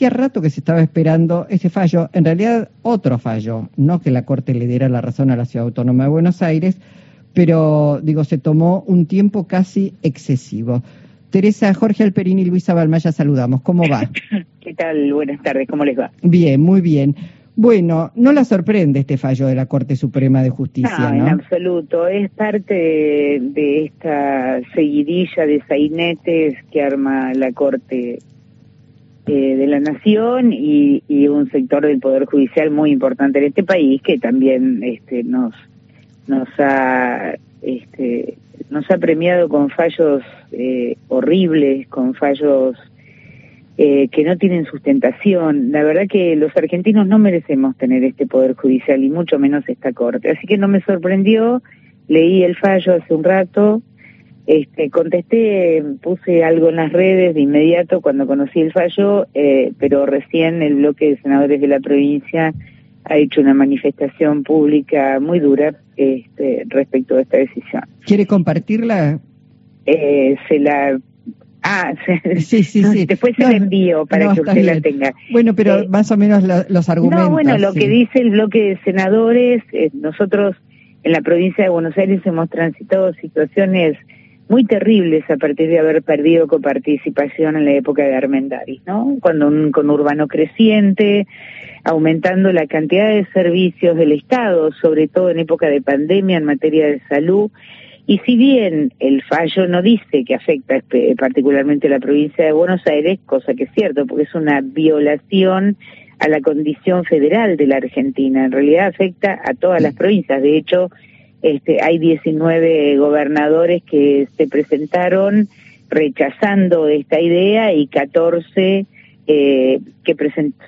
hacía rato que se estaba esperando ese fallo, en realidad otro fallo, no que la Corte le diera la razón a la Ciudad Autónoma de Buenos Aires, pero digo, se tomó un tiempo casi excesivo. Teresa, Jorge Alperini y Luisa Balmaya saludamos. ¿Cómo va? ¿Qué tal? Buenas tardes, ¿cómo les va? Bien, muy bien. Bueno, no la sorprende este fallo de la Corte Suprema de Justicia, ¿no? en absoluto. Es parte de, esta seguidilla de sainetes que arma la Corte eh, de la Nación y, un sector del Poder Judicial muy importante en este país que también este, nos, nos ha este, nos ha premiado con fallos eh, horribles, con fallos eh, que no tienen sustentación. La verdad que los argentinos no merecemos tener este poder judicial y mucho menos esta corte. Así que no me sorprendió, leí el fallo hace un rato, este, contesté, puse algo en las redes de inmediato cuando conocí el fallo, eh, pero recién el bloque de senadores de la provincia ha hecho una manifestación pública muy dura este, respecto a esta decisión. ¿Quiere compartirla? Eh, se la Ah, sí, sí, sí. Después se la envío para que usted la tenga. Bueno, pero eh, más o menos los argumentos. No, bueno, lo que dice el bloque de senadores, eh, nosotros en la provincia de Buenos Aires hemos transitado situaciones muy terribles a partir de haber perdido coparticipación en la época de Armendaris, ¿no? Cuando un conurbano creciente, aumentando la cantidad de servicios del Estado, sobre todo en época de pandemia en materia de salud, y si bien el fallo no dice que afecta particularmente a la provincia de Buenos Aires, cosa que es cierto, porque es una violación a la condición federal de la Argentina, en realidad afecta a todas las provincias. De hecho, este, hay 19 gobernadores que se presentaron rechazando esta idea y 14 eh, que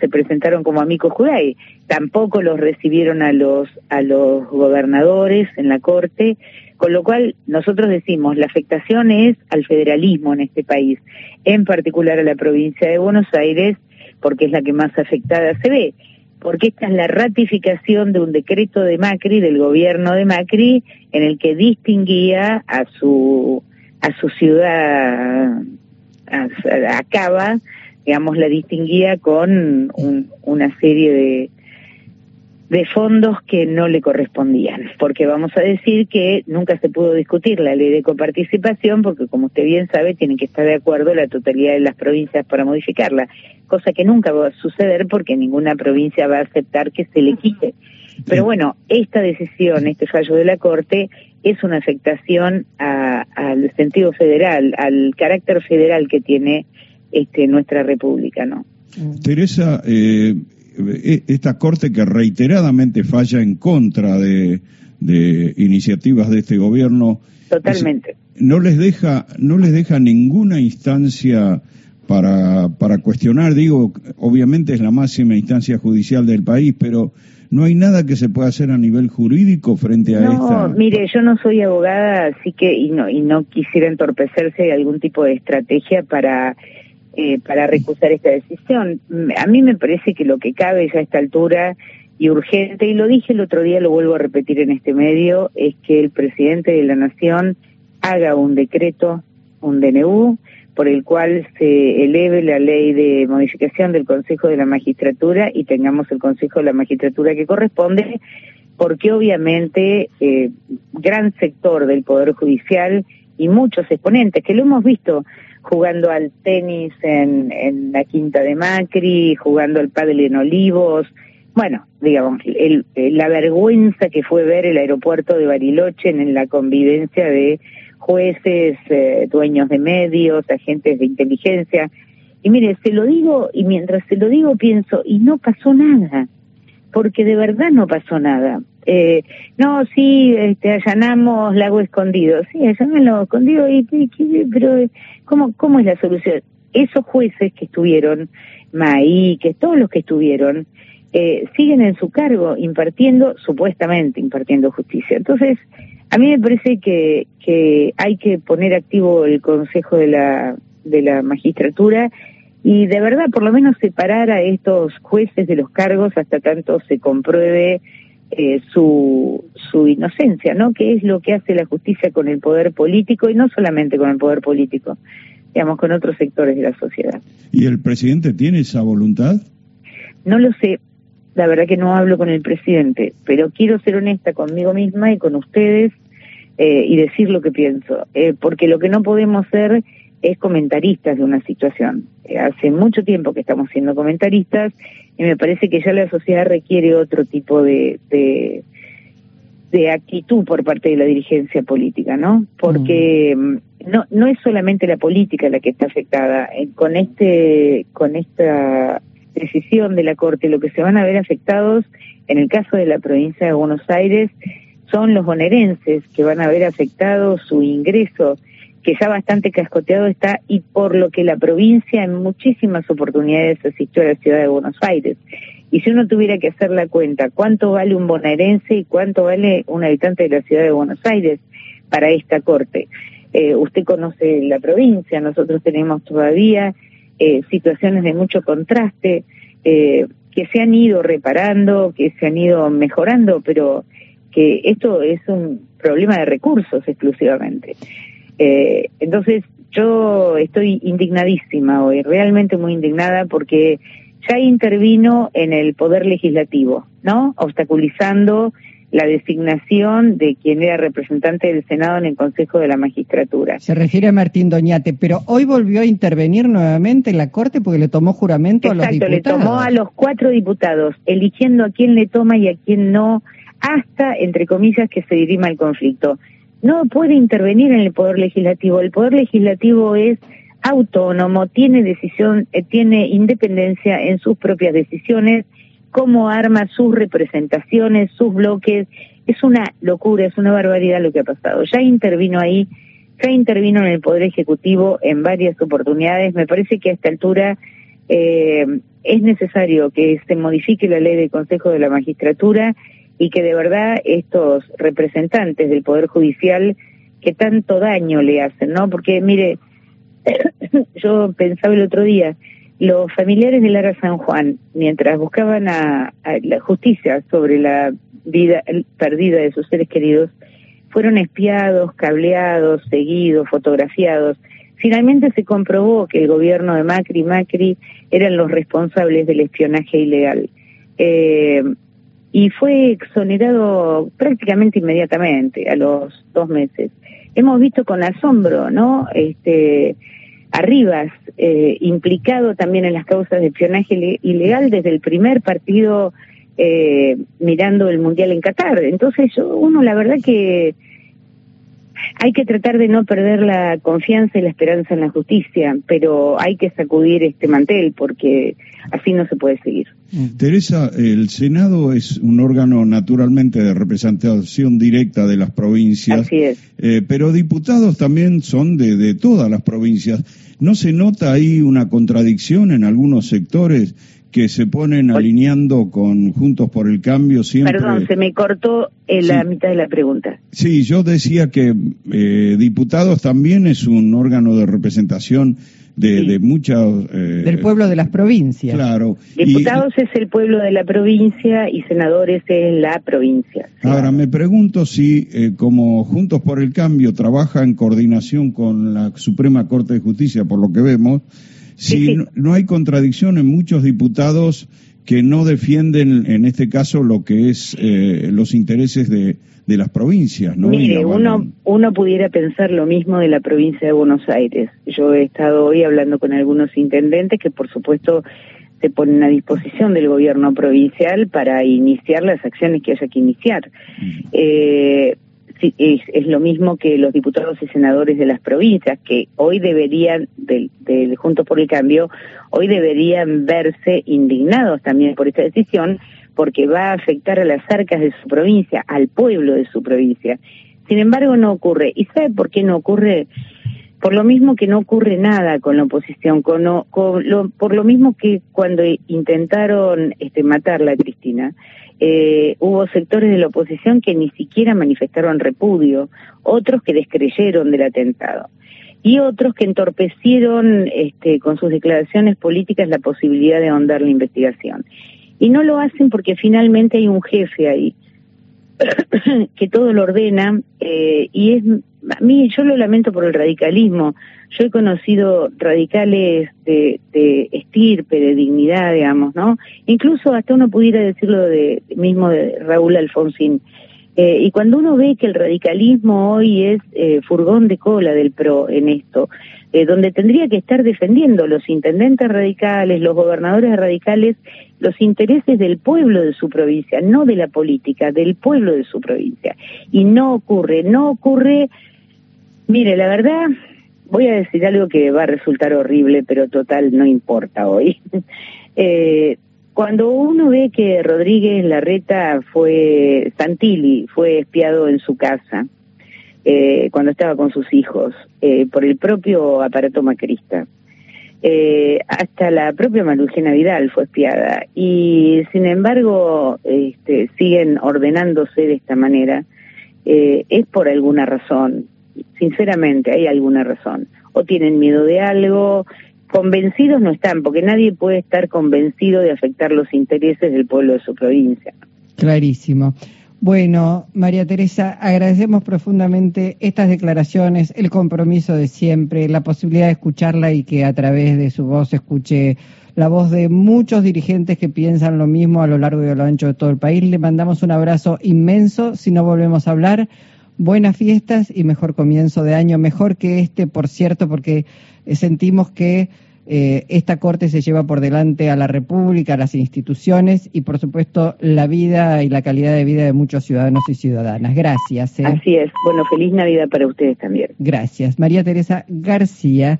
se presentaron como amigos Juday. Tampoco los recibieron a los a los gobernadores en la corte con lo cual, nosotros decimos, la afectación es al federalismo en este país, en particular a la provincia de Buenos Aires, porque es la que más afectada se ve, porque esta es la ratificación de un decreto de Macri, del gobierno de Macri, en el que distinguía a su, a su ciudad, a, a Cava, digamos, la distinguía con una serie de, de fondos que no le correspondían, porque vamos a decir que nunca se pudo discutir la ley de coparticipación, porque como usted bien sabe, tienen que estar de acuerdo la totalidad de las provincias para modificarla, cosa que nunca va a suceder porque ninguna provincia va a aceptar que se le quite. Pero bueno, esta decisión, este fallo de la Corte, es una afectación al sentido federal, al carácter federal que tiene este, nuestra república, ¿no? Teresa, eh, esta corte que reiteradamente falla en contra de, iniciativas de este gobierno totalmente. no les deja no les deja ninguna instancia para para cuestionar. Digo obviamente es la máxima instancia judicial del país pero no hay nada que se pueda hacer a nivel jurídico frente a no, mire, yo no soy abogada, así que y no y no quisiera entorpecerse de algún tipo de estrategia para eh, para recusar esta decisión. A mí me parece que lo que cabe ya a esta altura y urgente, y lo dije el otro día, lo vuelvo a repetir en este medio, es que el presidente de la Nación haga un decreto, un DNU, por el cual se eleve la ley de modificación del Consejo de la Magistratura y tengamos el Consejo de la Magistratura que corresponde, porque obviamente eh, gran sector del Poder Judicial y muchos exponentes, que lo hemos visto jugando al tenis en, en la Quinta de Macri, jugando al pádel en Olivos, bueno, digamos, el, la vergüenza que fue ver el aeropuerto de Bariloche en, la convivencia de jueces, eh, dueños de medios, agentes de inteligencia. Y mire, se lo digo, y mientras se lo digo pienso, y no pasó nada, porque de verdad no pasó nada. Eh, no, sí, este, allanamos Lago Escondido. Sí, allanamos Lago Escondido, y, pero ¿cómo, ¿cómo es la solución? Esos jueces que estuvieron, Maí, que todos los que estuvieron, eh, siguen en su cargo impartiendo, supuestamente impartiendo justicia. Entonces, a mí me parece que, que hay que poner activo el Consejo de la, de la Magistratura y de verdad por lo menos separar a estos jueces de los cargos hasta tanto se compruebe eh, su, su inocencia, ¿no? Que es lo que hace la justicia con el poder político y no solamente con el poder político, digamos, con otros sectores de la sociedad. ¿Y el presidente tiene esa voluntad? No lo sé, la verdad que no hablo con el presidente, pero quiero ser honesta conmigo misma y con ustedes eh, y decir lo que pienso, eh, porque lo que no podemos ser es comentaristas de una situación. Eh, hace mucho tiempo que estamos siendo comentaristas y me parece que ya la sociedad requiere otro tipo de, de, actitud por parte de la dirigencia política, ¿no? Porque mm. no, no es solamente la política la que está afectada. con, este, con esta decisión de la Corte, lo que se van a ver afectados, en el caso de la provincia de Buenos Aires, son los bonaerenses que van a ver afectado su ingreso, que ya bastante cascoteado está, y por lo que la provincia en muchísimas oportunidades asistió a la ciudad de Buenos Aires. Y si uno tuviera que hacer la cuenta, ¿cuánto vale un bonaerense y cuánto vale un habitante de la ciudad de Buenos Aires para esta corte? Eh, usted conoce la provincia, nosotros tenemos todavía eh, situaciones de mucho contraste eh, que se han ido reparando, que se han ido mejorando, pero que esto es un problema de recursos exclusivamente. Eh, entonces, yo estoy indignadísima hoy, realmente muy indignada porque ya intervino en el poder legislativo, ¿no? Obstaculizando la designación de quien era representante del Senado en el Consejo de la Magistratura. Se refiere a Martín Doñate, pero hoy volvió a intervenir nuevamente en la Corte porque le tomó juramento a los diputados. Exacto, le tomó a los cuatro diputados, eligiendo a quién le toma y a quién no hasta, entre comillas, que se dirima el conflicto. No puede intervenir en el Poder Legislativo. El Poder Legislativo es autónomo, tiene decisión, eh, tiene independencia en sus propias decisiones, cómo arma sus representaciones, sus bloques. Es una locura, es una barbaridad lo que ha pasado. Ya intervino ahí, ya intervino en el Poder Ejecutivo en varias oportunidades. Me parece que a esta altura eh, es necesario que se modifique la ley del Consejo de la Magistratura y que de verdad estos representantes del Poder Judicial que tanto daño le hacen, ¿no? Porque mire, yo pensaba el otro día, los familiares de Lara San Juan, mientras buscaban a, la justicia sobre la vida perdida de sus seres queridos, fueron espiados, cableados, seguidos, fotografiados. Finalmente se comprobó que el gobierno de Macri y Macri eran los responsables del espionaje ilegal. Eh, y fue exonerado prácticamente inmediatamente, a los dos meses. Hemos visto con asombro, ¿no? Este, Arribas, eh, implicado también en las causas de espionaje ilegal desde el primer partido eh, mirando el Mundial en Qatar. Entonces, uno la verdad que hay que tratar de no perder la confianza y la esperanza en la justicia, pero hay que sacudir este mantel porque así no se puede seguir. Teresa, el Senado es un órgano naturalmente de representación directa de las provincias. Así es. Eh, pero diputados también son de, de todas las provincias. ¿No se nota ahí una contradicción en algunos sectores que se ponen alineando con Juntos por el Cambio siempre. Perdón, se me cortó en la mitad de la pregunta. Sí, yo decía que eh, diputados también es un órgano de representación de, de muchas... Eh, Del pueblo de las provincias. Claro. Diputados es el pueblo de la provincia y senadores es la provincia. Ahora, me pregunto si, eh, como Juntos por el Cambio trabaja en coordinación con la Suprema Corte de Justicia, por lo que vemos, si No, hay contradicción en muchos diputados que no defienden, en este caso, lo que es eh, los intereses de, de las provincias, ¿no? Mire, uno, uno pudiera pensar lo mismo de la provincia de Buenos Aires. Yo he estado hoy hablando con algunos intendentes que, por supuesto, se ponen a disposición del gobierno provincial para iniciar las acciones que haya que iniciar. Eh, es, lo mismo que los diputados y senadores de las provincias, que hoy deberían, del, del Juntos por el Cambio, hoy deberían verse indignados también por esta decisión, porque va a afectar a las arcas de su provincia, al pueblo de su provincia. Sin embargo, no ocurre. ¿Y sabe por qué no ocurre? Por lo mismo que no ocurre nada con la oposición, con, lo, por lo mismo que cuando intentaron este, matarla a Cristina, eh, hubo sectores de la oposición que ni siquiera manifestaron repudio, otros que descreyeron del atentado y otros que entorpecieron este, con sus declaraciones políticas la posibilidad de ahondar la investigación. Y no lo hacen porque finalmente hay un jefe ahí que todo lo ordena eh, y es a mí yo lo lamento por el radicalismo. Yo he conocido radicales de, estirpe, de dignidad, digamos, ¿no? Incluso hasta uno pudiera decirlo de mismo de Raúl Alfonsín. Eh, y cuando uno ve que el radicalismo hoy es eh, furgón de cola del PRO en esto, eh, donde tendría que estar defendiendo los intendentes radicales, los gobernadores radicales, los intereses del pueblo de su provincia, no de la política, del pueblo de su provincia. Y no ocurre, no ocurre, mire, la verdad, voy a decir algo que va a resultar horrible, pero total, no importa hoy. eh, cuando uno ve que Rodríguez Larreta fue, Santilli fue espiado en su casa, eh, cuando estaba con sus hijos, eh, por el propio aparato macrista, eh, hasta la propia Marugena Vidal fue espiada, y sin embargo este, siguen ordenándose de esta manera, eh, es por alguna razón, sinceramente hay alguna razón, o tienen miedo de algo, convencidos no están, porque nadie puede estar convencido de afectar los intereses del pueblo de su provincia. Clarísimo. Bueno, María Teresa, agradecemos profundamente estas declaraciones, el compromiso de siempre, la posibilidad de escucharla y que a través de su voz escuche la voz de muchos dirigentes que piensan lo mismo a lo largo y a lo ancho de todo el país. Le mandamos un abrazo inmenso. Si no volvemos a hablar, buenas fiestas y mejor comienzo de año, mejor que este, por cierto, porque eh, sentimos que eh, esta Corte se lleva por delante a la República, a las instituciones y, por supuesto, la vida y la calidad de vida de muchos ciudadanos y ciudadanas. Gracias. ¿eh? Así es. Bueno, feliz Navidad para ustedes también. Gracias. María Teresa García.